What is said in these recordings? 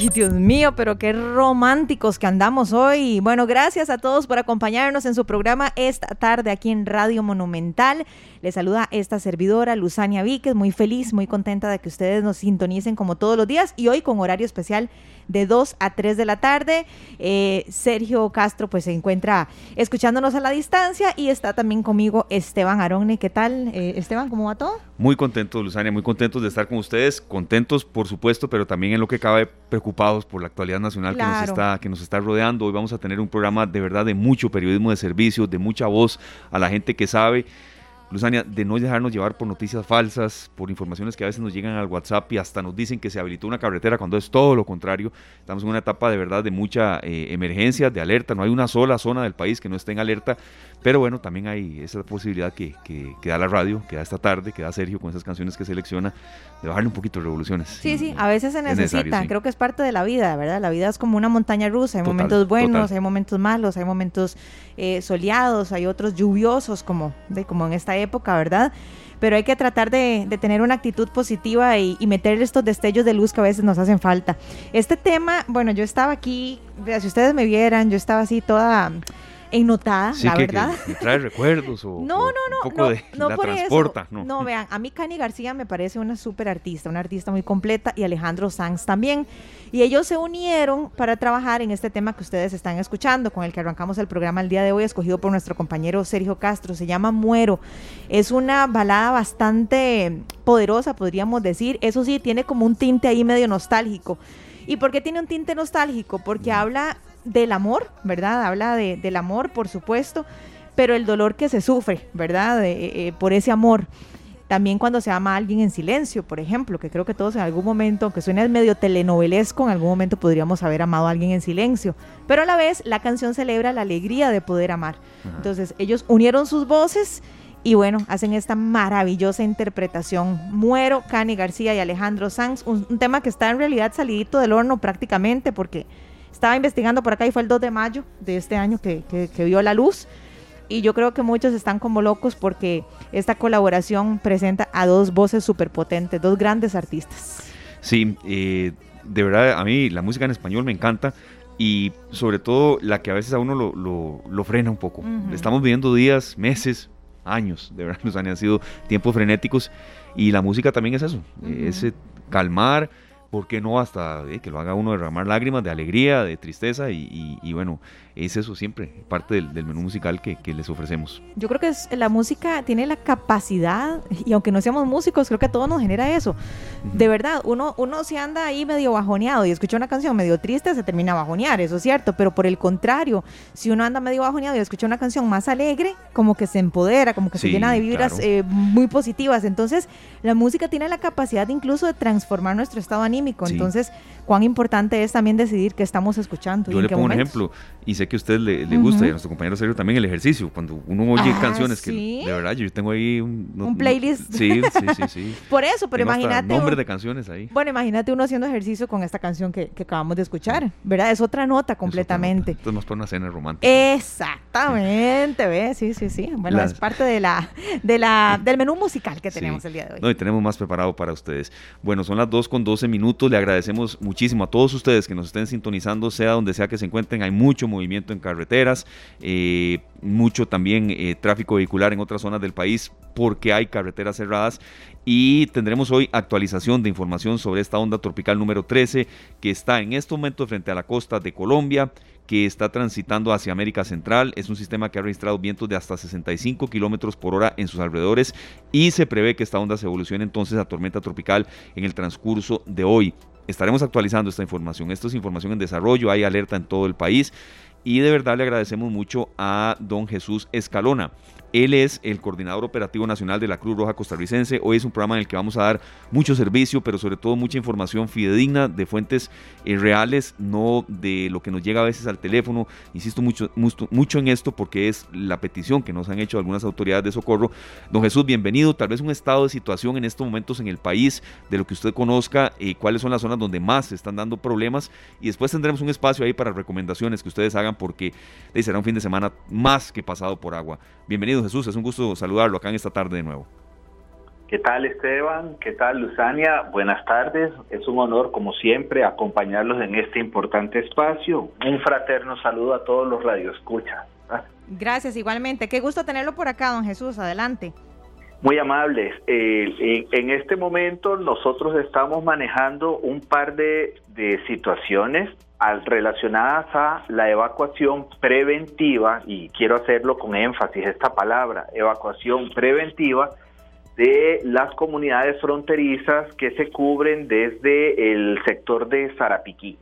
Ay, Dios mío, pero qué románticos que andamos hoy. Bueno, gracias a todos por acompañarnos en su programa esta tarde aquí en Radio Monumental. Les saluda esta servidora, Luzania Víquez, muy feliz, muy contenta de que ustedes nos sintonicen como todos los días y hoy con horario especial de 2 a 3 de la tarde. Eh, Sergio Castro pues se encuentra escuchándonos a la distancia y está también conmigo Esteban Aronne. ¿Qué tal, eh, Esteban? ¿Cómo va todo? Muy contento, Luzania, muy contentos de estar con ustedes, contentos por supuesto, pero también en lo que cabe preocupados por la actualidad nacional que, nos está, que nos está rodeando. Hoy vamos a tener un programa de verdad de mucho periodismo de servicio, de mucha voz a la gente que sabe Luzania, de no dejarnos llevar por noticias falsas, por informaciones que a veces nos llegan al WhatsApp y hasta nos dicen que se habilitó una carretera cuando es todo lo contrario. Estamos en una etapa de verdad de mucha eh, emergencia, de alerta. No hay una sola zona del país que no esté en alerta. Pero bueno, también hay esa posibilidad que, que, da la radio, que da esta tarde, que da Sergio con esas canciones que selecciona, de bajarle un poquito de revoluciones. Sí, sí, a veces se necesita. Creo que es parte de la vida, ¿verdad? La vida es como una montaña rusa. Hay momentos buenos, hay momentos malos, hay momentos eh, soleados, hay otros lluviosos, como, de, como en esta época, ¿verdad? Pero hay que tratar de, tener una actitud positiva y, y, meter estos destellos de luz que a veces nos hacen falta. Este tema, bueno, yo estaba aquí, si ustedes me vieran, yo estaba así toda ennotada, la verdad. Que trae recuerdos o, no, no, no, un poco de no la por transporta. Eso. No. vean, a mí Cani García me parece una súper artista, una artista muy completa y Alejandro Sanz también. Y ellos se unieron para trabajar en este tema que ustedes están escuchando, con el que arrancamos el programa el día de hoy, escogido por nuestro compañero Sergio Castro. Se llama Muero. Es una balada bastante poderosa, podríamos decir. Eso sí, tiene como un tinte ahí medio nostálgico. ¿Y por qué tiene un tinte nostálgico? Porque habla del amor, ¿verdad? Habla de, del amor, por supuesto, pero el dolor que se sufre, ¿verdad? Eh, eh, por ese amor. También cuando se ama a alguien en silencio, por ejemplo, que creo que todos en algún momento, aunque suene medio telenovelesco, en algún momento podríamos haber amado a alguien en silencio. Pero a la vez, la canción celebra la alegría de poder amar. Entonces, ellos unieron sus voces y bueno, hacen esta maravillosa interpretación. Muero, Cani García y Alejandro Sanz, un tema que está en realidad salidito del horno prácticamente porque estaba investigando por acá y fue el 2 de mayo de este año que, vio la luz. Y yo creo que muchos están como locos porque esta colaboración presenta a dos voces súper potentes, dos grandes artistas. Sí, eh, de verdad a mí la música en español me encanta y sobre todo la que a veces a uno lo, frena un poco. Estamos viviendo días, meses, años, de verdad nos han sido tiempos frenéticos y la música también es eso, ese calmar ¿por qué no hasta eh, que lo haga uno derramar lágrimas de alegría, de tristeza? Y, bueno, es eso siempre, parte del, menú musical que, les ofrecemos. Yo creo que es, la música tiene la capacidad, y aunque no seamos músicos, creo que a todos nos genera eso. De verdad, uno, uno si anda ahí medio bajoneado y escucha una canción medio triste, se termina a bajonear, eso es cierto, pero por el contrario, si uno anda medio bajoneado y escucha una canción más alegre, como que se empodera, como que se llena de vibras eh, muy positivas. Entonces, la música tiene la capacidad incluso de transformar nuestro estado anímico entonces, cuán importante es también decidir qué estamos escuchando. Yo le pongo un ejemplo, y sé que a usted le, gusta, y a nuestro compañero Sergio también, el ejercicio. Cuando uno oye ah, canciones que, de verdad, yo tengo ahí un... un playlist. Sí, sí, sí, sí. Por eso, pero imagínate... nombres de canciones ahí. Bueno, imagínate uno haciendo ejercicio con esta canción que, acabamos de escuchar, ¿verdad? Es otra nota completamente. Esto es más para una cena romántica. Exactamente, ¿ves? Sí, sí, sí. Bueno, es parte de la, de la, del menú musical que tenemos el día de hoy. No, y tenemos más preparado para ustedes. Bueno, son las 2 con 12 minutos. Le agradecemos muchísimo a todos ustedes que nos estén sintonizando, sea donde sea que se encuentren. Hay mucho movimiento en carreteras, eh, mucho también eh, tráfico vehicular en otras zonas del país porque hay carreteras cerradas y tendremos hoy actualización de información sobre esta onda tropical número 13 que está en este momento frente a la costa de Colombia que está transitando hacia América Central. Es un sistema que ha registrado vientos de hasta 65 kilómetros por hora en sus alrededores y se prevé que esta onda se evolucione entonces a tormenta tropical en el transcurso de hoy. Estaremos actualizando esta información. Esto es información en desarrollo, hay alerta en todo el país y de verdad le agradecemos mucho a don Jesús Escalona. Él es el coordinador operativo nacional de la Cruz Roja Costarricense. Hoy es un programa en el que vamos a dar mucho servicio, pero sobre todo mucha información fidedigna de fuentes eh, reales, no de lo que nos llega a veces al teléfono. Insisto mucho, mucho, en esto porque es la petición que nos han hecho algunas autoridades de socorro. Don Jesús, bienvenido. Tal vez un estado de situación en estos momentos en el país, de lo que usted conozca, eh, cuáles son las zonas donde más se están dando problemas. Y después tendremos un espacio ahí para recomendaciones que ustedes hagan porque eh, será un fin de semana más que pasado por agua. Bienvenido Jesús, es un gusto saludarlo acá en esta tarde de nuevo. ¿Qué tal Esteban? ¿Qué tal Luzania? Buenas tardes. Es un honor, como siempre, acompañarlos en este importante espacio. Un fraterno saludo a todos los radioescuchas. Gracias, igualmente. Qué gusto tenerlo por acá, don Jesús. Adelante. Muy amables. Eh, en, este momento nosotros estamos manejando un par de, de situaciones relacionadas a la evacuación preventiva, y quiero hacerlo con énfasis esta palabra, evacuación preventiva de las comunidades fronterizas que se cubren desde el sector de Sarapiquí.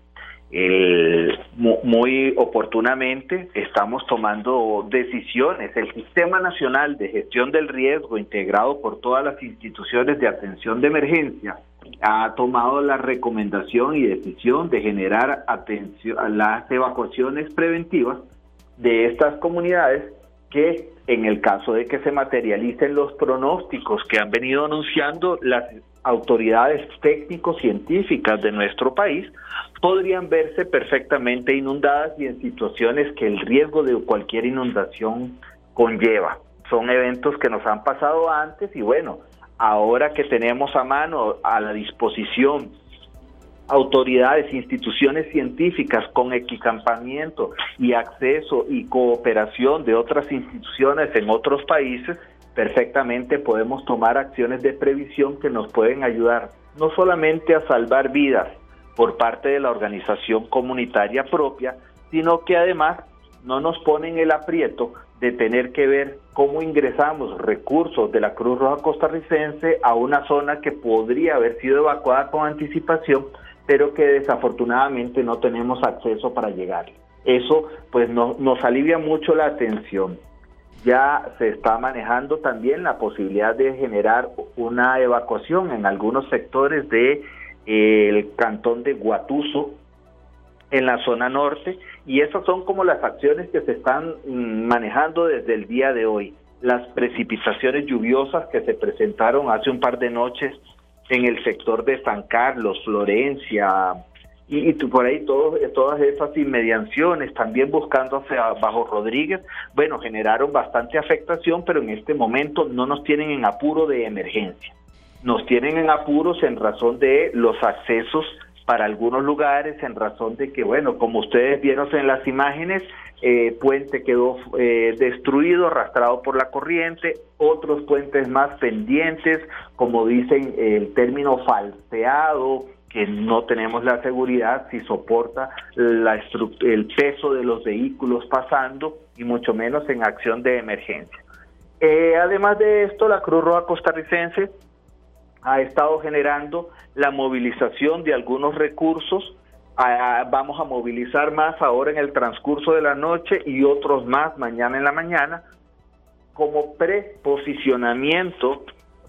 Muy oportunamente estamos tomando decisiones. El Sistema Nacional de Gestión del Riesgo, integrado por todas las instituciones de atención de emergencia, ha tomado la recomendación y decisión de generar atención las evacuaciones preventivas de estas comunidades que en el caso de que se materialicen los pronósticos que han venido anunciando las autoridades técnico-científicas de nuestro país, podrían verse perfectamente inundadas y en situaciones que el riesgo de cualquier inundación conlleva. Son eventos que nos han pasado antes y bueno, ahora que tenemos a mano, a la disposición, autoridades, instituciones científicas con equipamiento y acceso y cooperación de otras instituciones en otros países, perfectamente podemos tomar acciones de previsión que nos pueden ayudar no solamente a salvar vidas por parte de la organización comunitaria propia, sino que además no nos ponen el aprieto de tener que ver cómo ingresamos recursos de la Cruz Roja costarricense a una zona que podría haber sido evacuada con anticipación, pero que desafortunadamente no tenemos acceso para llegar. Eso pues nos alivia mucho la atención. Ya se está manejando también la posibilidad de generar una evacuación en algunos sectores de eh, el cantón de Guatuso en la zona norte y esas son como las acciones que se están mm, manejando desde el día de hoy. Las precipitaciones lluviosas que se presentaron hace un par de noches en el sector de San Carlos, Florencia y, por ahí todas esas inmediaciones, también buscando hacia Bajo Rodríguez, bueno, generaron bastante afectación, pero en este momento no nos tienen en apuro de emergencia. Nos tienen en apuros en razón de los accesos para algunos lugares en razón de que, bueno, como ustedes vieron en las imágenes, eh, puente quedó eh, destruido, arrastrado por la corriente, otros puentes más pendientes, como dicen el término falseado, que no tenemos la seguridad si soporta la el peso de los vehículos pasando y mucho menos en acción de emergencia. Eh, además de esto, la Cruz Roja costarricense ha estado generando la movilización de algunos recursos. vamos a movilizar más ahora en el transcurso de la noche y otros más mañana en la mañana como preposicionamiento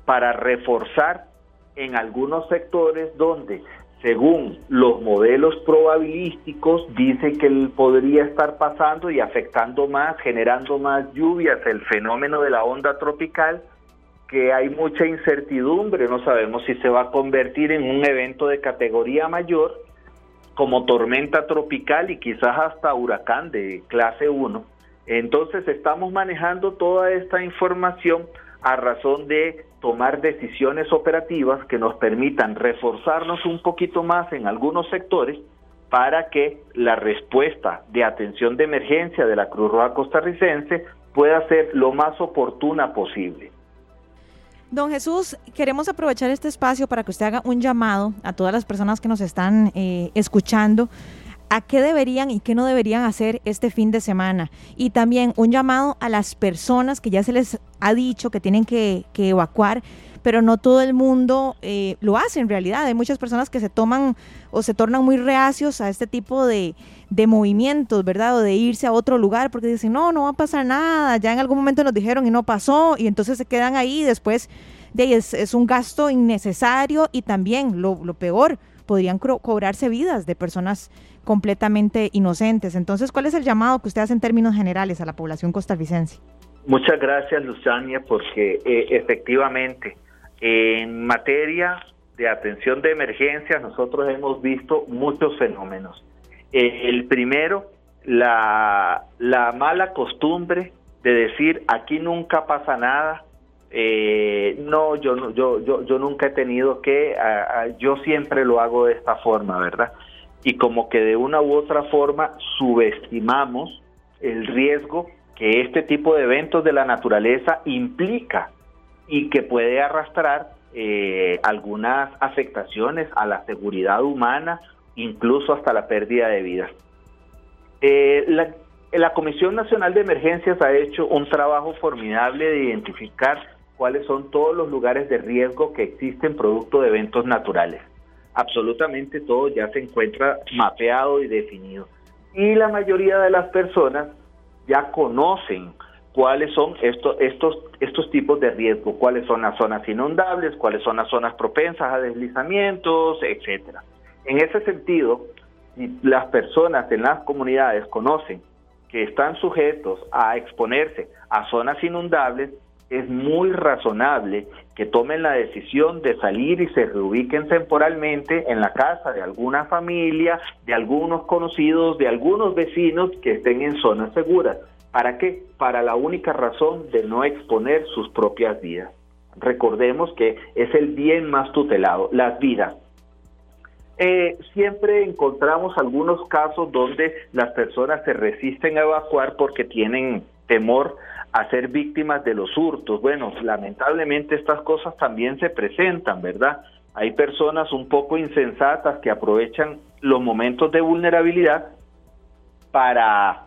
para reforzar en algunos sectores donde según los modelos probabilísticos, dice que podría estar pasando y afectando más, generando más lluvias, el fenómeno de la onda tropical, que hay mucha incertidumbre, no sabemos si se va a convertir en un evento de categoría mayor, como tormenta tropical y quizás hasta huracán de clase 1. Entonces estamos manejando toda esta información a razón de tomar decisiones operativas que nos permitan reforzarnos un poquito más en algunos sectores para que la respuesta de atención de emergencia de la Cruz Roja costarricense pueda ser lo más oportuna posible. Don Jesús, queremos aprovechar este espacio para que usted haga un llamado a todas las personas que nos están eh, escuchando a qué deberían y qué no deberían hacer este fin de semana. Y también un llamado a las personas que ya se les ha dicho que tienen que, evacuar, pero no todo el mundo eh, lo hace en realidad. Hay muchas personas que se toman o se tornan muy reacios a este tipo de, movimientos, ¿verdad? O de irse a otro lugar porque dicen, no, no va a pasar nada, ya en algún momento nos dijeron y no pasó, y entonces se quedan ahí después de es, es un gasto innecesario y también lo peor, podrían cobrarse vidas de personas completamente inocentes. Entonces, ¿cuál es el llamado que usted hace en términos generales a la población costarricense? Muchas gracias, Luzania, porque eh, efectivamente en materia de atención de emergencias nosotros hemos visto muchos fenómenos. Eh, el primero, la, la mala costumbre de decir aquí nunca pasa nada, eh, no, yo, yo, yo, yo nunca he tenido que, yo siempre lo hago de esta forma, ¿verdad? Y como que de una u otra forma subestimamos el riesgo que este tipo de eventos de la naturaleza implica y que puede arrastrar eh, algunas afectaciones a la seguridad humana, incluso hasta la pérdida de vidas. Eh, la, la Comisión Nacional de Emergencias ha hecho un trabajo formidable de identificar cuáles son todos los lugares de riesgo que existen producto de eventos naturales. Absolutamente todo ya se encuentra mapeado y definido. Y la mayoría de las personas ya conocen cuáles son estos, estos, estos tipos de riesgo, cuáles son las zonas inundables, cuáles son las zonas propensas a deslizamientos, etcétera. En ese sentido, las personas en las comunidades conocen que están sujetos a exponerse a zonas inundables, es muy razonable que tomen la decisión de salir y se reubiquen temporalmente en la casa de alguna familia, de algunos conocidos, de algunos vecinos que estén en zonas seguras. ¿Para qué? Para la única razón de no exponer sus propias vidas. Recordemos que es el bien más tutelado, las vidas. Eh, siempre encontramos algunos casos donde las personas se resisten a evacuar porque tienen temor a ser víctimas de los hurtos. Bueno, lamentablemente estas cosas también se presentan, ¿verdad? Hay personas un poco insensatas que aprovechan los momentos de vulnerabilidad para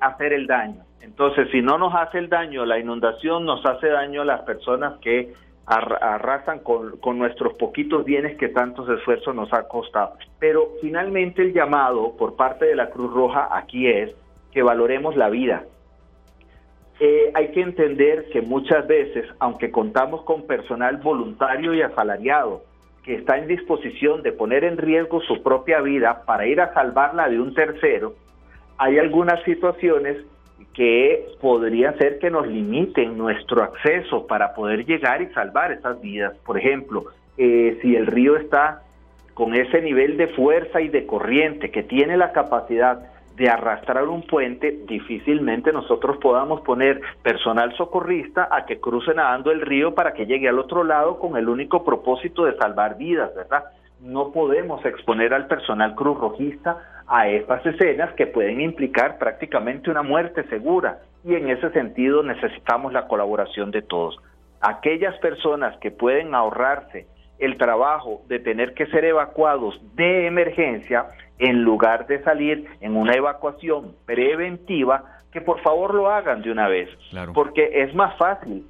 hacer el daño. Entonces, si no nos hace el daño la inundación, nos hace daño a las personas que arrasan con, con, nuestros poquitos bienes que tantos esfuerzos nos ha costado. Pero finalmente el llamado por parte de la Cruz Roja aquí es que valoremos la vida. Eh, hay que entender que muchas veces, aunque contamos con personal voluntario y asalariado, que está en disposición de poner en riesgo su propia vida para ir a salvarla de un tercero, hay algunas situaciones que podría ser que nos limiten nuestro acceso para poder llegar y salvar esas vidas. Por ejemplo, eh, si el río está con ese nivel de fuerza y de corriente que tiene la capacidad de arrastrar un puente, difícilmente nosotros podamos poner personal socorrista a que cruce nadando el río para que llegue al otro lado con el único propósito de salvar vidas, ¿verdad? No podemos exponer al personal cruz rojista a estas escenas que pueden implicar prácticamente una muerte segura y en ese sentido necesitamos la colaboración de todos. Aquellas personas que pueden ahorrarse el trabajo de tener que ser evacuados de emergencia en lugar de salir en una evacuación preventiva, que por favor lo hagan de una vez, porque es más fácil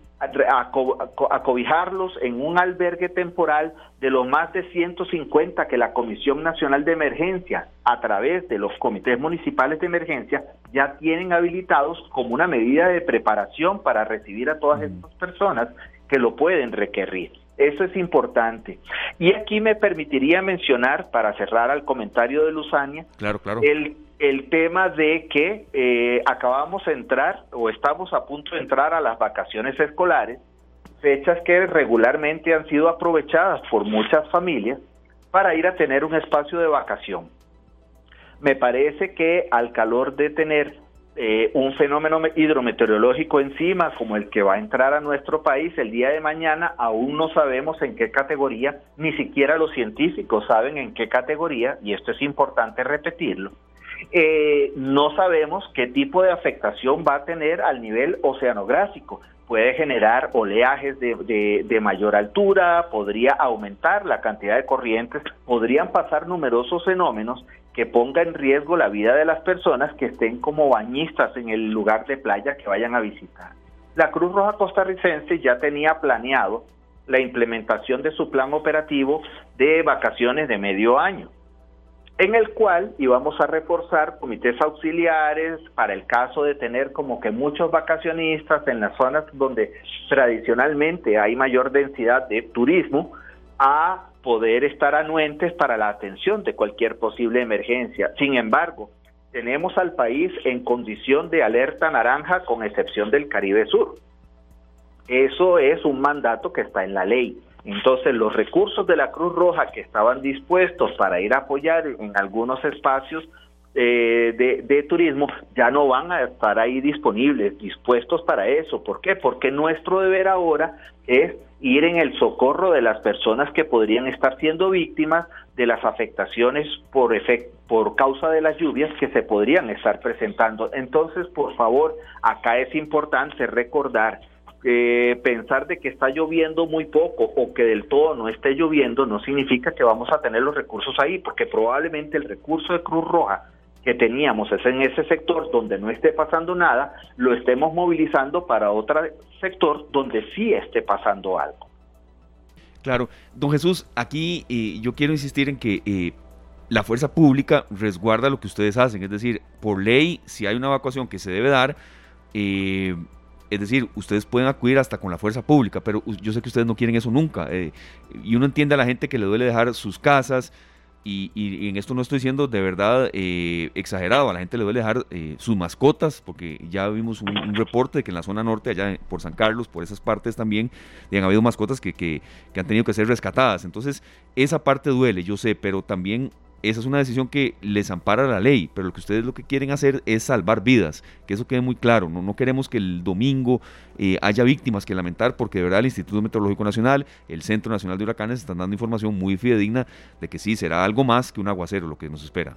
acobijarlos en un albergue temporal de los más de 150 que la Comisión Nacional de Emergencia, a través de los comités municipales de emergencia, ya tienen habilitados como una medida de preparación para recibir a todas mm. estas personas que lo pueden requerir. Eso es importante. Y aquí me permitiría mencionar, para cerrar al comentario de Luzania, claro, claro. el el tema de que eh, acabamos de entrar o estamos a punto de entrar a las vacaciones escolares, fechas que regularmente han sido aprovechadas por muchas familias para ir a tener un espacio de vacación. Me parece que al calor de tener eh, un fenómeno hidrometeorológico encima como el que va a entrar a nuestro país el día de mañana, aún no sabemos en qué categoría, ni siquiera los científicos saben en qué categoría, y esto es importante repetirlo, eh, no sabemos qué tipo de afectación va a tener al nivel oceanográfico. Puede generar oleajes de, de, mayor altura, podría aumentar la cantidad de corrientes, podrían pasar numerosos fenómenos que pongan en riesgo la vida de las personas que estén como bañistas en el lugar de playa que vayan a visitar. La Cruz Roja costarricense ya tenía planeado la implementación de su plan operativo de vacaciones de medio año en el cual íbamos a reforzar comités auxiliares para el caso de tener como que muchos vacacionistas en las zonas donde tradicionalmente hay mayor densidad de turismo, a poder estar anuentes para la atención de cualquier posible emergencia. Sin embargo, tenemos al país en condición de alerta naranja con excepción del Caribe Sur. Eso es un mandato que está en la ley. Entonces, los recursos de la Cruz Roja que estaban dispuestos para ir a apoyar en algunos espacios eh, de, de, turismo ya no van a estar ahí disponibles, dispuestos para eso. ¿Por qué? Porque nuestro deber ahora es ir en el socorro de las personas que podrían estar siendo víctimas de las afectaciones por, por causa de las lluvias que se podrían estar presentando. Entonces, por favor, acá es importante recordar que pensar de que está lloviendo muy poco o que del todo no esté lloviendo no significa que vamos a tener los recursos ahí, porque probablemente el recurso de Cruz Roja que teníamos es en ese sector donde no esté pasando nada, lo estemos movilizando para otro sector donde sí esté pasando algo. Claro, don Jesús, aquí eh, yo quiero insistir en que eh, la fuerza pública resguarda lo que ustedes hacen, es decir, por ley, si hay una evacuación que se debe dar, eh, es decir, ustedes pueden acudir hasta con la fuerza pública, pero yo sé que ustedes no quieren eso nunca. y uno entiende a la gente que le duele dejar sus casas, y, en esto no estoy diciendo de verdad eh, exagerado, a la gente le duele dejar eh, sus mascotas, porque ya vimos un, reporte de que en la zona norte, allá por San Carlos, por esas partes también, han habido mascotas que, que han tenido que ser rescatadas. Entonces, esa parte duele, yo sé, pero también esa es una decisión que les ampara la ley, pero lo que ustedes lo que quieren hacer es salvar vidas, que eso quede muy claro, no, no queremos que el domingo eh, haya víctimas que lamentar, porque de verdad el Instituto Meteorológico Nacional, el Centro Nacional de Huracanes están dando información muy fidedigna de que sí, será algo más que un aguacero lo que nos espera.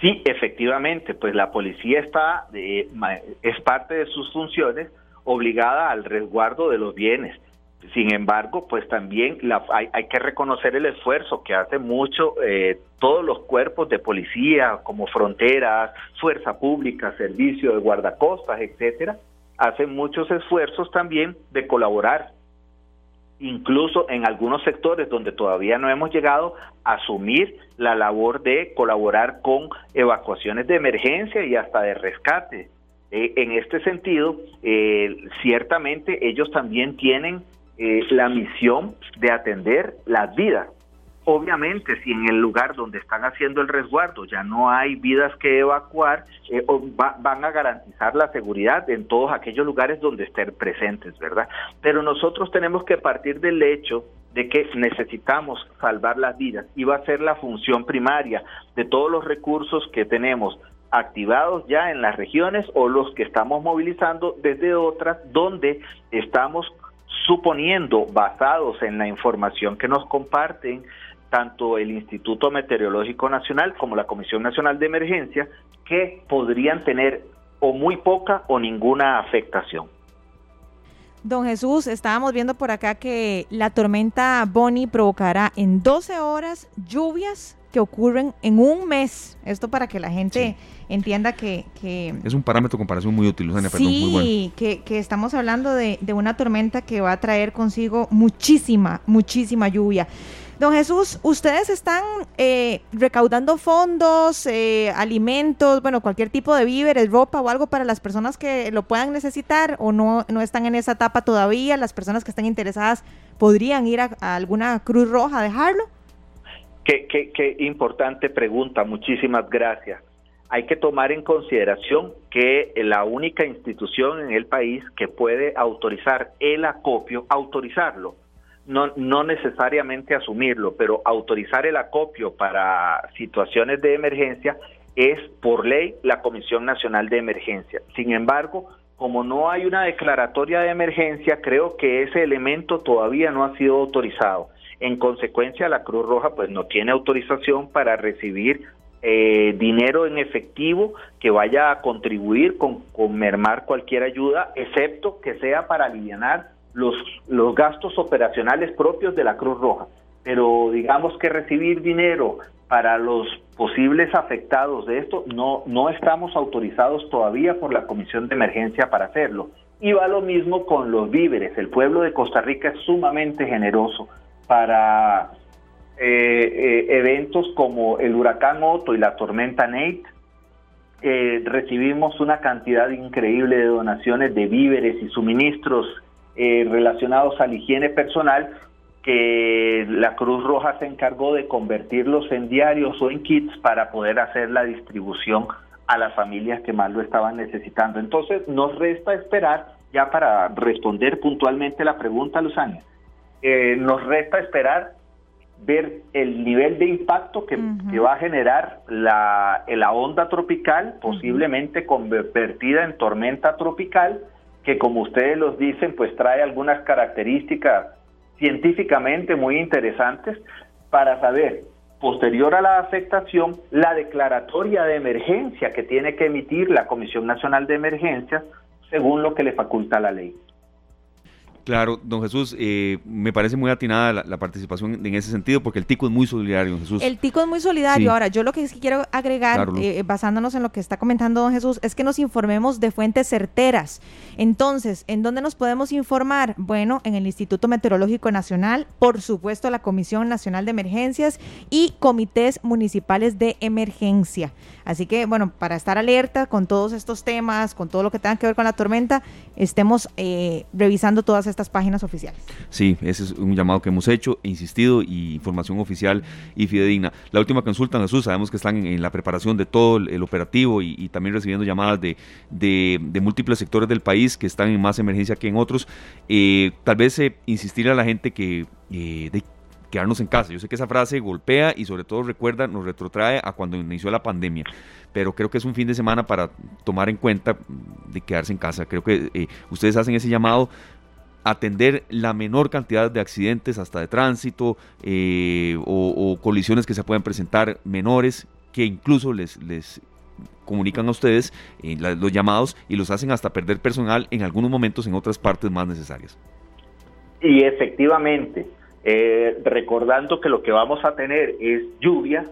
Sí, efectivamente, pues la policía está, eh, es parte de sus funciones obligada al resguardo de los bienes sin embargo, pues también la, hay, hay, que reconocer el esfuerzo que hace mucho eh, todos los cuerpos de policía, como fronteras, fuerza pública, servicio de guardacostas, etcétera, hacen muchos esfuerzos también de colaborar, incluso en algunos sectores donde todavía no hemos llegado a asumir la labor de colaborar con evacuaciones de emergencia y hasta de rescate. Eh, en este sentido, eh, ciertamente ellos también tienen eh, la misión de atender las vidas. Obviamente, si en el lugar donde están haciendo el resguardo ya no hay vidas que evacuar, eh, van a garantizar la seguridad en todos aquellos lugares donde estén presentes, ¿verdad? Pero nosotros tenemos que partir del hecho de que necesitamos salvar las vidas y va a ser la función primaria de todos los recursos que tenemos activados ya en las regiones o los que estamos movilizando desde otras donde estamos suponiendo, basados en la información que nos comparten tanto el Instituto Meteorológico Nacional como la Comisión Nacional de Emergencia, que podrían tener o muy poca o ninguna afectación. Don Jesús, estábamos viendo por acá que la tormenta Bonnie provocará en 12 horas lluvias que ocurren en un mes. Esto para que la gente entienda que, Es un parámetro de comparación muy útil, sí, que, que, estamos hablando de, una tormenta que va a traer consigo muchísima, muchísima lluvia. Don Jesús, ¿ustedes están eh, recaudando fondos, eh, alimentos, bueno, cualquier tipo de víveres, ropa o algo para las personas que lo puedan necesitar o no, no están en esa etapa todavía? ¿Las personas que están interesadas podrían ir a, a alguna Cruz Roja a dejarlo? Qué, qué, importante pregunta, muchísimas gracias. Hay que tomar en consideración que la única institución en el país que puede autorizar el acopio, autorizarlo, no, no necesariamente asumirlo, pero autorizar el acopio para situaciones de emergencia es por ley la Comisión Nacional de Emergencia. Sin embargo, como no hay una declaratoria de emergencia, creo que ese elemento todavía no ha sido autorizado. En consecuencia, la Cruz Roja pues no tiene autorización para recibir eh, dinero en efectivo que vaya a contribuir con, mermar cualquier ayuda, excepto que sea para aliviar los, los gastos operacionales propios de la Cruz Roja. Pero digamos que recibir dinero para los posibles afectados de esto, no, no estamos autorizados todavía por la Comisión de Emergencia para hacerlo. Y va lo mismo con los víveres. El pueblo de Costa Rica es sumamente generoso para eh, eh, eventos como el huracán Otto y la tormenta Nate. Eh, recibimos una cantidad increíble de donaciones de víveres y suministros relacionados a la higiene personal que la Cruz Roja se encargó de convertirlos en diarios o en kits para poder hacer la distribución a las familias que más lo estaban necesitando. Entonces, nos resta esperar, ya para responder puntualmente la pregunta, Luzania, eh, nos resta esperar ver el nivel de impacto que, va a generar la, la onda tropical, posiblemente convertida en tormenta tropical, que como ustedes los dicen, pues trae algunas características científicamente muy interesantes para saber, posterior a la afectación, la declaratoria de emergencia que tiene que emitir la Comisión Nacional de Emergencias según lo que le faculta la ley. Claro, don Jesús, eh, me parece muy atinada la, participación en ese sentido porque el tico es muy solidario, don Jesús. El tico es muy solidario. Ahora, yo lo que sí quiero agregar, eh, basándonos en lo que está comentando don Jesús, es que nos informemos de fuentes certeras. Entonces, ¿en dónde nos podemos informar? Bueno, en el Instituto Meteorológico Nacional, por supuesto la Comisión Nacional de Emergencias y comités municipales de emergencia. Así que, bueno, para estar alerta con todos estos temas, con todo lo que tenga que ver con la tormenta, estemos eh, revisando todas estas páginas oficiales. Sí, ese es un llamado que hemos hecho, insistido, y información oficial y fidedigna. La última consulta, Jesús, sabemos que están en, la preparación de todo el, operativo y, también recibiendo llamadas de, de, múltiples sectores del país que están en más emergencia que en otros. Eh, tal vez eh, insistir a la gente que de, quedarnos en casa. Yo sé que esa frase golpea y sobre todo recuerda, nos retrotrae a cuando inició la pandemia, pero creo que es un fin de semana para tomar en cuenta de quedarse en casa. Creo que eh, ustedes hacen ese llamado atender la menor cantidad de accidentes hasta de tránsito eh, o, colisiones que se pueden presentar menores que incluso les, les comunican a ustedes eh, los llamados y los hacen hasta perder personal en algunos momentos en otras partes más necesarias. Y efectivamente, eh, recordando que lo que vamos a tener es lluvia,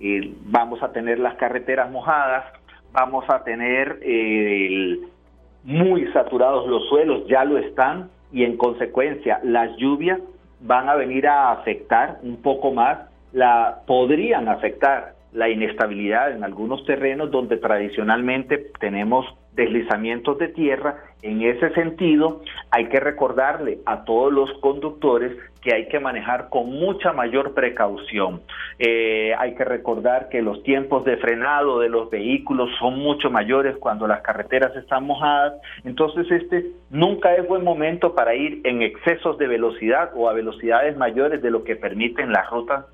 eh, vamos a tener las carreteras mojadas, vamos a tener muy saturados los suelos, ya lo están, y en consecuencia las lluvias van a venir a afectar un poco más, la podrían afectar la inestabilidad en algunos terrenos donde tradicionalmente tenemos deslizamientos de tierra. En ese sentido, hay que recordarle a todos los conductores que hay que manejar con mucha mayor precaución. Eh, hay que recordar que los tiempos de frenado de los vehículos son mucho mayores cuando las carreteras están mojadas. Entonces, este nunca es buen momento para ir en excesos de velocidad o a velocidades mayores de lo que permiten las rutas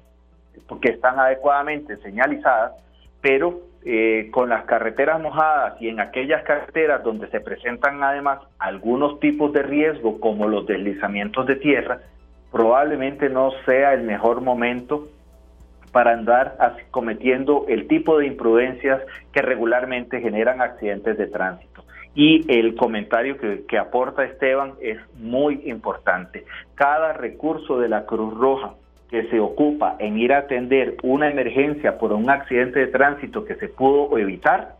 porque están adecuadamente señalizadas, pero eh, con las carreteras mojadas y en aquellas carreteras donde se presentan además algunos tipos de riesgo como los deslizamientos de tierra, probablemente no sea el mejor momento para andar cometiendo el tipo de imprudencias que regularmente generan accidentes de tránsito. Y el comentario que, que aporta Esteban es muy importante. Cada recurso de la Cruz Roja que se ocupa en ir a atender una emergencia por un accidente de tránsito que se pudo evitar,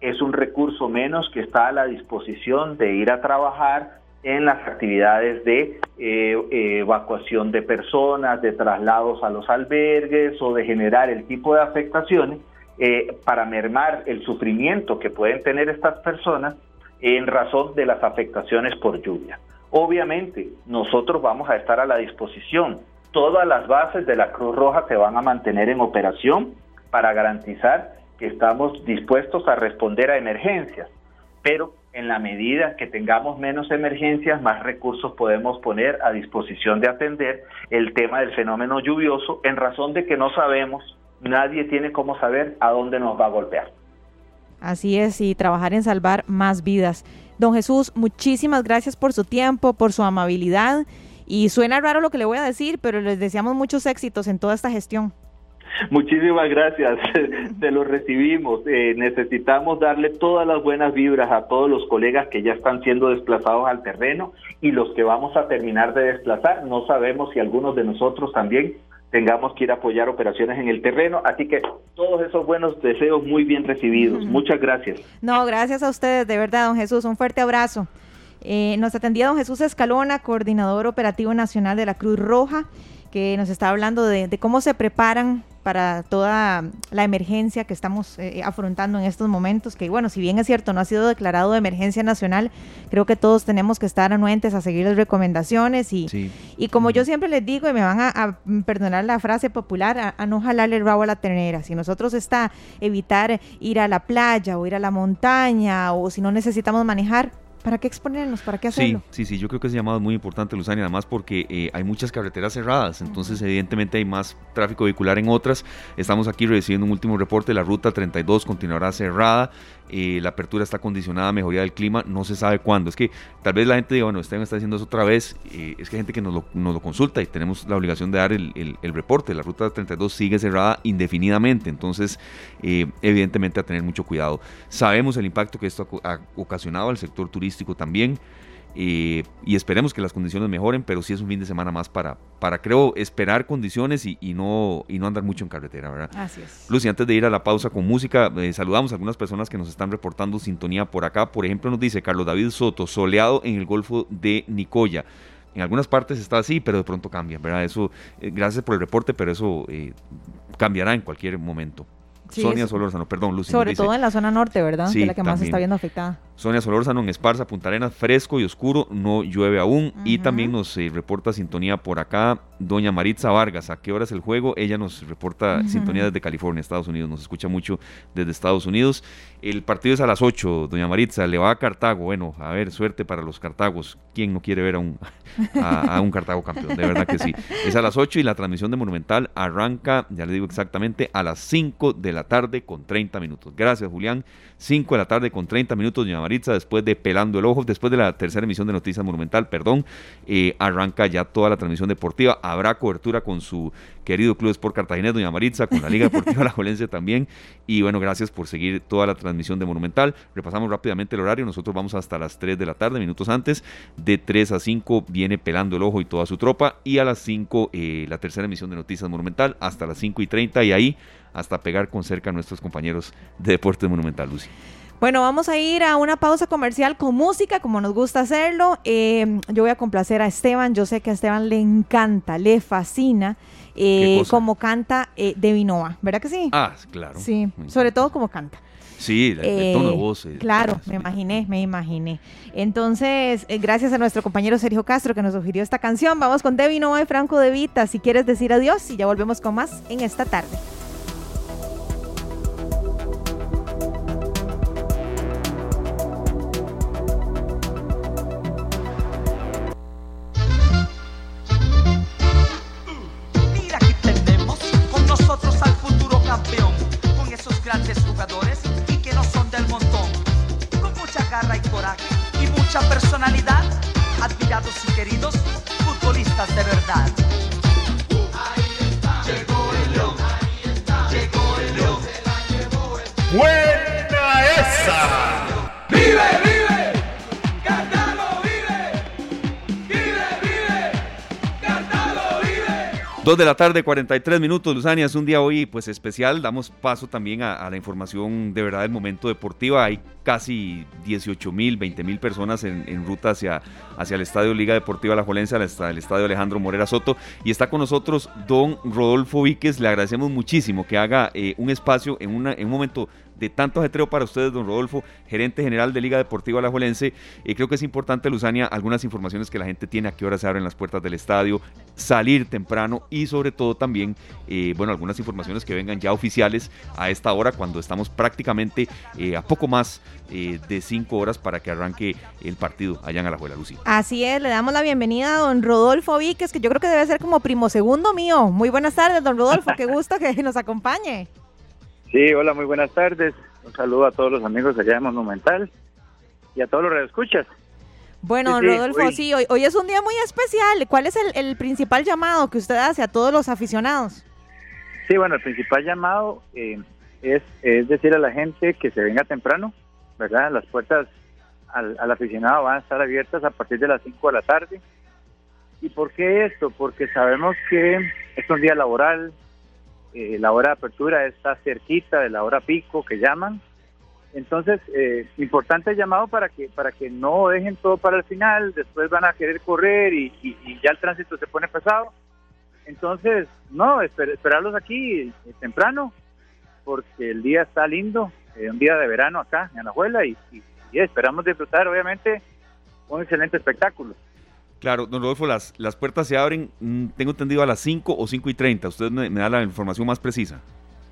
es un recurso menos que está a la disposición de ir a trabajar en las actividades de eh, evacuación de personas, de traslados a los albergues o de generar el tipo de afectaciones eh, para mermar el sufrimiento que pueden tener estas personas en razón de las afectaciones por lluvia. Obviamente, nosotros vamos a estar a la disposición todas las bases de la Cruz Roja se van a mantener en operación para garantizar que estamos dispuestos a responder a emergencias, pero en la medida que tengamos menos emergencias, más recursos podemos poner a disposición de atender el tema del fenómeno lluvioso en razón de que no sabemos, nadie tiene cómo saber a dónde nos va a golpear. Así es, y trabajar en salvar más vidas. Don Jesús, muchísimas gracias por su tiempo, por su amabilidad y suena raro lo que le voy a decir, pero les deseamos muchos éxitos en toda esta gestión. Muchísimas gracias, se lo recibimos. Eh, necesitamos darle todas las buenas vibras a todos los colegas que ya están siendo desplazados al terreno y los que vamos a terminar de desplazar. No sabemos si algunos de nosotros también tengamos que ir a apoyar operaciones en el terreno. Así que todos esos buenos deseos muy bien recibidos. Muchas gracias. No, gracias a ustedes, de verdad, don Jesús. Un fuerte abrazo. Eh, nos atendía don Jesús Escalona, coordinador operativo nacional de la Cruz Roja, que nos está hablando de, cómo se preparan para toda la emergencia que estamos eh, afrontando en estos momentos, que bueno, si bien es cierto, no ha sido declarado de emergencia nacional, creo que todos tenemos que estar anuentes a seguir las recomendaciones y, y como yo siempre les digo, y me van a, perdonar la frase popular, a, no jalarle el rabo a la ternera. Si nosotros está evitar ir a la playa o ir a la montaña o si no necesitamos manejar, ¿Para qué exponernos? ¿Para qué hacerlo? Sí, sí, sí, yo creo que ese llamado es muy importante, Luzania, además porque eh, hay muchas carreteras cerradas, entonces evidentemente hay más tráfico vehicular en otras. Estamos aquí recibiendo un último reporte, la ruta 32 continuará cerrada, eh, la apertura está condicionada a mejoría del clima, no se sabe cuándo. Es que tal vez la gente diga, bueno, Esteban está haciendo eso otra vez, eh, es que hay gente que nos lo, nos lo, consulta y tenemos la obligación de dar el, el, reporte. La ruta 32 sigue cerrada indefinidamente, entonces evidentemente a tener mucho cuidado. Sabemos el impacto que esto ha ocasionado al sector turístico también. Eh, y esperemos que las condiciones mejoren, pero sí es un fin de semana más para, para creo, esperar condiciones y, no, y no andar mucho en carretera, ¿verdad? Así es. Lucy, antes de ir a la pausa con música, eh, saludamos a algunas personas que nos están reportando sintonía por acá. Por ejemplo, nos dice Carlos David Soto, soleado en el Golfo de Nicoya. En algunas partes está así, pero de pronto cambia, ¿verdad? Eso, eh, gracias por el reporte, pero eso cambiará en cualquier momento. Sonia Solórzano, perdón, Lucy. Sobre todo en la zona norte, ¿verdad? que es la que más está viendo afectada. Sonia Solórzano en Esparza, Punta Arenas, fresco y oscuro, no llueve aún. Y también nos eh, reporta sintonía por acá doña Maritza Vargas. ¿A qué hora es el juego? Ella nos reporta sintonía desde California, Estados Unidos. Nos escucha mucho desde Estados Unidos. El partido es a las 8, doña Maritza. Le va a Cartago. Bueno, a ver, suerte para los Cartagos. ¿Quién no quiere ver a un, a, un Cartago campeón? De verdad que sí. Es a las 8 y la transmisión de Monumental arranca, ya le digo exactamente, a las 5 de la tarde con 30 minutos. Gracias, Julián. 5 de la tarde con 30 minutos, doña Maritza, después de Pelando el Ojo, después de la tercera emisión de Noticias Monumental, perdón, eh, arranca ya toda la transmisión deportiva. Habrá cobertura con su querido Club Sport Cartaginés, doña Maritza, con la Liga Deportiva La Jolense también. Y bueno, gracias por seguir toda la transmisión de Monumental. Repasamos rápidamente el horario. Nosotros vamos hasta las 3 de la tarde, minutos antes. De 3 a 5 viene Pelando el Ojo y toda su tropa. Y a las 5 eh, la tercera emisión de Noticias Monumental, hasta las 5 y 30. Y ahí hasta pegar con cerca a nuestros compañeros de Deportes Monumental, Lucy. Bueno, vamos a ir a una pausa comercial con música, como nos gusta hacerlo. Eh, yo voy a complacer a Esteban. Yo sé que a Esteban le encanta, le fascina eh, como canta eh, de Vinoa, ¿verdad que sí? Ah, claro. Sí, sobre todo como canta. Sí, el, tono de voz. claro, me imaginé, me imaginé. Entonces, gracias a nuestro compañero Sergio Castro que nos sugirió esta canción. Vamos con Debbie Noa y Franco De Vita. Si quieres decir adiós y ya volvemos con más en esta tarde. Dos de la tarde, 43 minutos, Luzania, es un día hoy pues especial, damos paso también a, la información de verdad del momento deportivo, hay casi 18 mil, 20 mil personas en, ruta hacia, hacia el Estadio Liga Deportiva La Jolense, el Estadio Alejandro Morera Soto, y está con nosotros don Rodolfo Víquez, le agradecemos muchísimo que haga eh, un espacio en, una, en un momento de tanto ajetreo para ustedes, don Rodolfo, gerente general de Liga Deportiva Alajuelense. y creo que es importante, Luzania, algunas informaciones que la gente tiene, a qué hora se abren las puertas del estadio, salir temprano y sobre todo también, eh, bueno, algunas informaciones que vengan ya oficiales a esta hora cuando estamos prácticamente eh, a poco más eh, de cinco horas para que arranque el partido allá en Alajuela, Lucía. Así es, le damos la bienvenida a don Rodolfo Víquez, que yo creo que debe ser como primo segundo mío. Muy buenas tardes, don Rodolfo, qué gusto que nos acompañe. Sí, hola, muy buenas tardes. Un saludo a todos los amigos allá de Monumental y a todos los redescuchas. Bueno, Rodolfo, sí, hoy, hoy, es un día muy especial. ¿Cuál es el, principal llamado que usted hace a todos los aficionados? Sí, bueno, el principal llamado eh, es, es decir a la gente que se venga temprano, ¿verdad? Las puertas al, al, aficionado van a estar abiertas a partir de las 5 de la tarde. ¿Y por qué esto? Porque sabemos que es un día laboral, eh, la hora de apertura está cerquita de la hora pico que llaman. Entonces, eh, importante el llamado para que para que no dejen todo para el final, después van a querer correr y, ya el tránsito se pone pesado. Entonces, no, esperarlos aquí eh, temprano, porque el día está lindo, eh, un día de verano acá en Anajuela y, y esperamos disfrutar, obviamente, un excelente espectáculo. Claro, don Rodolfo, las, las puertas se abren, mm, tengo entendido, a las 5 o 5 y 30. ¿Usted me, da la información más precisa?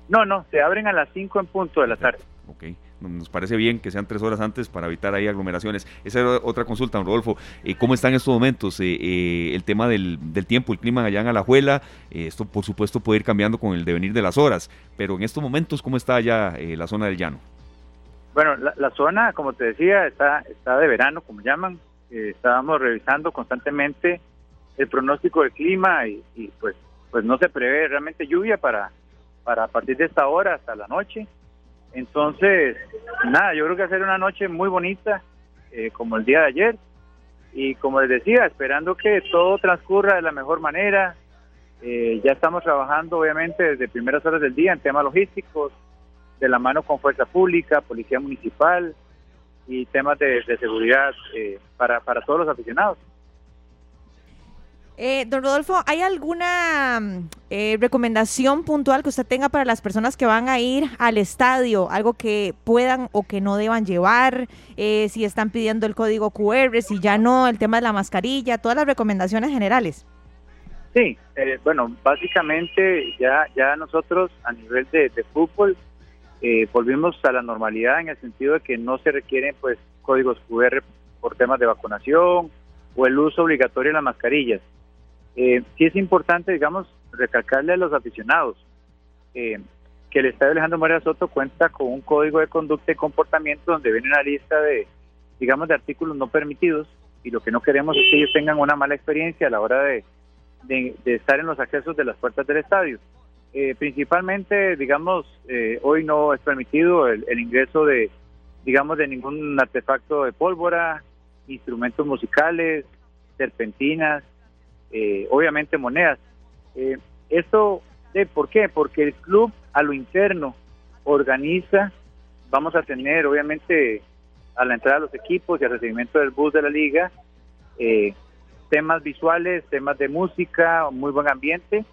No, no, se abren a las 5 en punto de la tarde. Ok, nos parece bien que sean tres horas antes para evitar ahí aglomeraciones. Esa era otra consulta, don Rodolfo. Eh, ¿Cómo está en estos momentos eh, el tema del, tiempo, el clima allá en Alajuela? esto, por supuesto, puede ir cambiando con el devenir de las horas, pero en estos momentos, ¿cómo está allá la zona del llano? Bueno, la, zona, como te decía, está, está de verano, como llaman. Estábamos revisando constantemente el pronóstico del clima y, pues pues no se prevé realmente lluvia para, para a partir de esta hora hasta la noche. Entonces, nada, yo creo que hacer una noche muy bonita, eh, como el día de ayer, y como les decía, esperando que todo transcurra de la mejor manera. Eh, ya estamos trabajando, obviamente, desde primeras horas del día en temas logísticos, de la mano con Fuerza Pública, Policía Municipal y temas de, seguridad eh, para, para todos los aficionados. Eh, don Rodolfo, ¿hay alguna mm, eh, recomendación puntual que usted tenga para las personas que van a ir al estadio? Algo que puedan o que no deban llevar, eh, si están pidiendo el código QR, si ya no, el tema de la mascarilla, todas las recomendaciones generales. Sí, bueno, básicamente ya, ya nosotros a nivel de, de fútbol volvimos a la normalidad en el sentido de que no se requieren pues códigos QR por temas de vacunación o el uso obligatorio de las mascarillas. Eh, sí es importante, digamos, recalcarle a los aficionados eh, que el Estadio Alejandro María Soto cuenta con un código de conducta y comportamiento donde viene una lista de, digamos, de artículos no permitidos y lo que no queremos es que ellos tengan una mala experiencia a la hora de, de, estar en los accesos de las puertas del estadio. Eh, principalmente, digamos, eh, hoy no es permitido el, el ingreso de, digamos, de ningún artefacto de pólvora, instrumentos musicales, serpentinas, eh, obviamente monedas. Eh, esto, ¿de ¿por qué? Porque el club a lo interno organiza, vamos a tener obviamente a la entrada de los equipos y al recibimiento del bus de la liga, eh, temas visuales, temas de música, muy buen ambiente,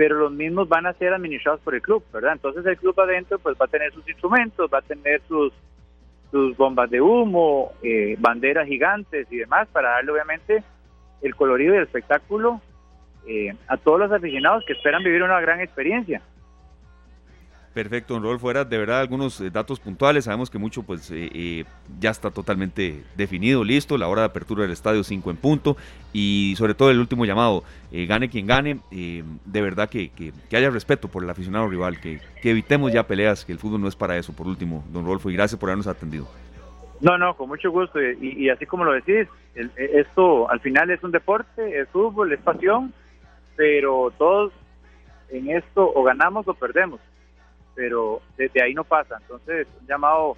pero los mismos van a ser administrados por el club, ¿verdad? Entonces el club adentro pues va a tener sus instrumentos, va a tener sus sus bombas de humo, eh, banderas gigantes y demás para darle obviamente el colorido y el espectáculo eh, a todos los aficionados que esperan vivir una gran experiencia. Perfecto, don Rodolfo, era de verdad algunos eh, datos puntuales. Sabemos que mucho pues eh, ya está totalmente definido, listo, la hora de apertura del estadio 5 en punto y sobre todo el último llamado, gane quien gane, de verdad que, haya respeto por el aficionado rival, que, que evitemos ya peleas, que el fútbol no es para eso, por último, don Rodolfo, y gracias por habernos atendido. No, no, con mucho gusto. Y, así como lo decís, e, esto al final es un deporte, es fútbol, es pasión, pero todos en esto o ganamos o perdemos. Pero desde ahí no pasa. Entonces, un llamado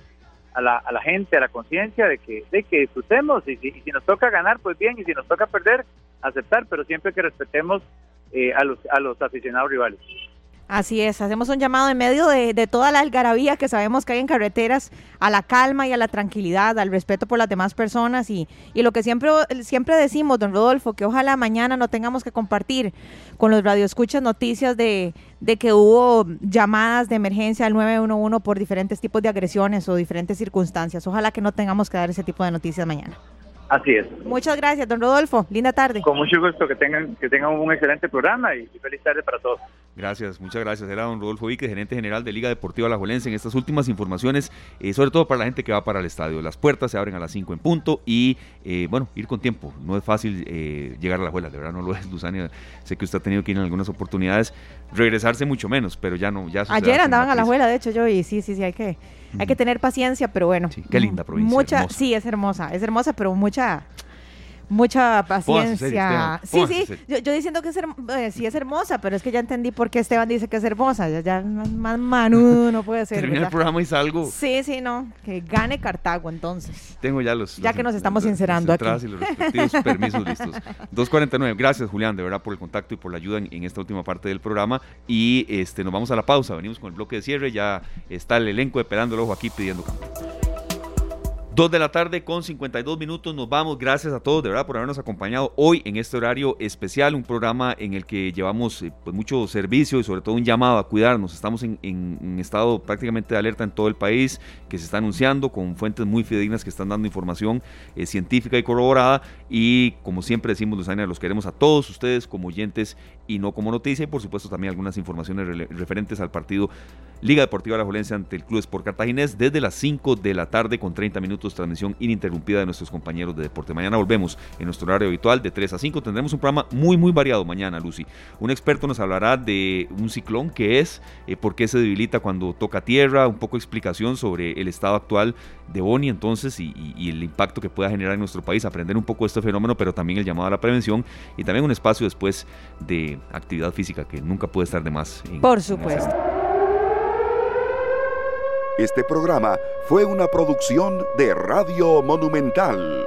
a la, a la gente, a la conciencia de que, de que disfrutemos y, si nos toca ganar, pues bien, y si nos toca perder, aceptar, pero siempre que respetemos eh, a, los, a los aficionados rivales. Así es, hacemos un llamado en medio de, toda la algarabía que sabemos que hay en carreteras, a la calma y a la tranquilidad, al respeto por las demás personas y, lo que siempre, siempre decimos, don Rodolfo, que ojalá mañana no tengamos que compartir con los radioescuchas noticias de, de que hubo llamadas de emergencia al 911 por diferentes tipos de agresiones o diferentes circunstancias. Ojalá que no tengamos que dar ese tipo de noticias mañana. Así es. Muchas gracias, don Rodolfo. Linda tarde. Con mucho gusto, que tengan, que tengan un excelente programa y feliz tarde para todos. Gracias, muchas gracias. Era don Rodolfo Vique, gerente general de Liga Deportiva La Juelense, en estas últimas informaciones, eh, sobre todo para la gente que va para el estadio. Las puertas se abren a las 5 en punto y, eh, bueno, ir con tiempo. No es fácil eh, llegar a la Juela, de verdad no lo es, Luzania. Sé que usted ha tenido que ir en algunas oportunidades, regresarse mucho menos, pero ya no. ya Ayer andaban a la Juela, de hecho, yo, y sí, sí, sí, hay que, hay que tener paciencia, pero bueno. Sí, qué linda provincia. Mucha, sí, es hermosa, es hermosa, pero mucha mucha paciencia. sí, sí, yo, diciendo que es, eh, sí es hermosa, pero es que ya entendí por qué Esteban dice que es hermosa. Ya, ya más manudo no puede ser. Termina el programa y salgo. Sí, sí, no. Que gane Cartago entonces. Tengo ya los. Ya que nos estamos sincerando aquí. y los respectivos permisos listos. 2.49. Gracias, Julián, de verdad, por el contacto y por la ayuda en, esta última parte del programa. Y este nos vamos a la pausa. Venimos con el bloque de cierre. Ya está el elenco esperando el ojo aquí pidiendo campo. Dos de la tarde con 52 minutos nos vamos. Gracias a todos de verdad por habernos acompañado hoy en este horario especial, un programa en el que llevamos eh, pues, mucho servicio y sobre todo un llamado a cuidarnos. Estamos en, estado prácticamente de alerta en todo el país que se está anunciando con fuentes muy fidedignas que están dando información eh, científica y corroborada y como siempre decimos, Luzania, los queremos a todos ustedes como oyentes y no como noticia y por supuesto también algunas informaciones referentes al partido Liga Deportiva La Jolense ante el Club Sport Cartaginés desde las 5 de la tarde con 30 minutos transmisión ininterrumpida de nuestros compañeros de deporte. Mañana volvemos en nuestro horario habitual de 3 a 5. Tendremos un programa muy muy variado mañana, Lucy. Un experto nos hablará de un ciclón que es, eh, por qué se debilita cuando toca tierra, un poco de explicación sobre el estado actual de Boni entonces y, el impacto que pueda generar en nuestro país, aprender un poco de este fenómeno, pero también el llamado a la prevención y también un espacio después de actividad física que nunca puede estar de más. por supuesto. Este programa fue una producción de Radio Monumental.